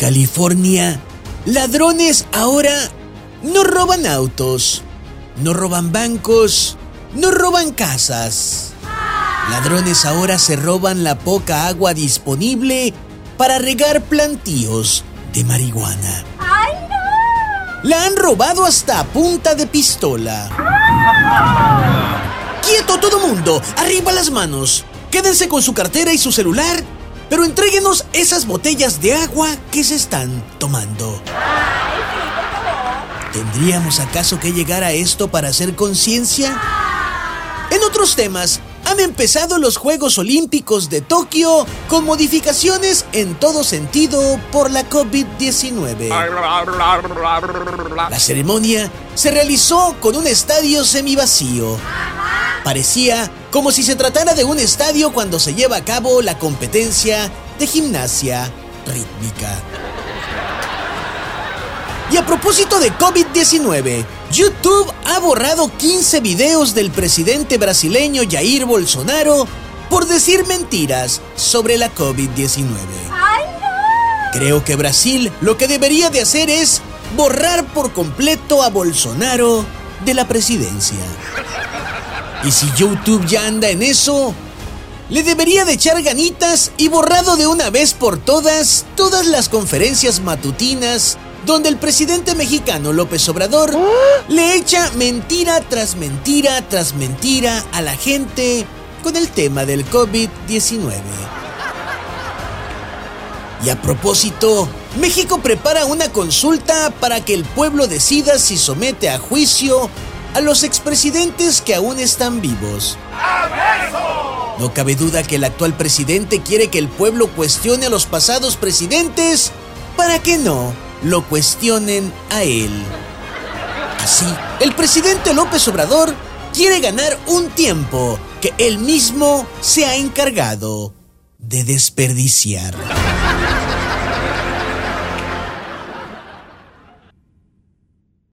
California, ladrones ahora no roban autos, no roban bancos, no roban casas. Ladrones ahora se roban la poca agua disponible para regar plantíos de marihuana. ¡Ay, no! La han robado hasta a punta de pistola. ¡Quieto todo mundo! ¡Arriba las manos! Quédense con su cartera y su celular, pero entréguenos esas botellas de agua que se están tomando. ¿Tendríamos acaso que llegar a esto para hacer conciencia? En otros temas, han empezado los Juegos Olímpicos de Tokio con modificaciones en todo sentido por la COVID-19. La ceremonia se realizó con un estadio semivacío. Parecía como si se tratara de un estadio cuando se lleva a cabo la competencia de gimnasia rítmica. Y a propósito de COVID-19, YouTube ha borrado 15 videos del presidente brasileño Jair Bolsonaro por decir mentiras sobre la COVID-19. ¡Ay, no! Creo que Brasil lo que debería de hacer es borrar por completo a Bolsonaro de la presidencia. Y si YouTube ya anda en eso, le debería de echar ganitas y borrado de una vez por todas todas las conferencias matutinas donde el presidente mexicano López Obrador le echa mentira tras mentira tras mentira a la gente con el tema del COVID-19. Y a propósito, México prepara una consulta para que el pueblo decida si somete a juicio a los expresidentes que aún están vivos. No cabe duda que el actual presidente quiere que el pueblo cuestione a los pasados presidentes para que no lo cuestionen a él. Así, el presidente López Obrador quiere ganar un tiempo que él mismo se ha encargado de desperdiciar.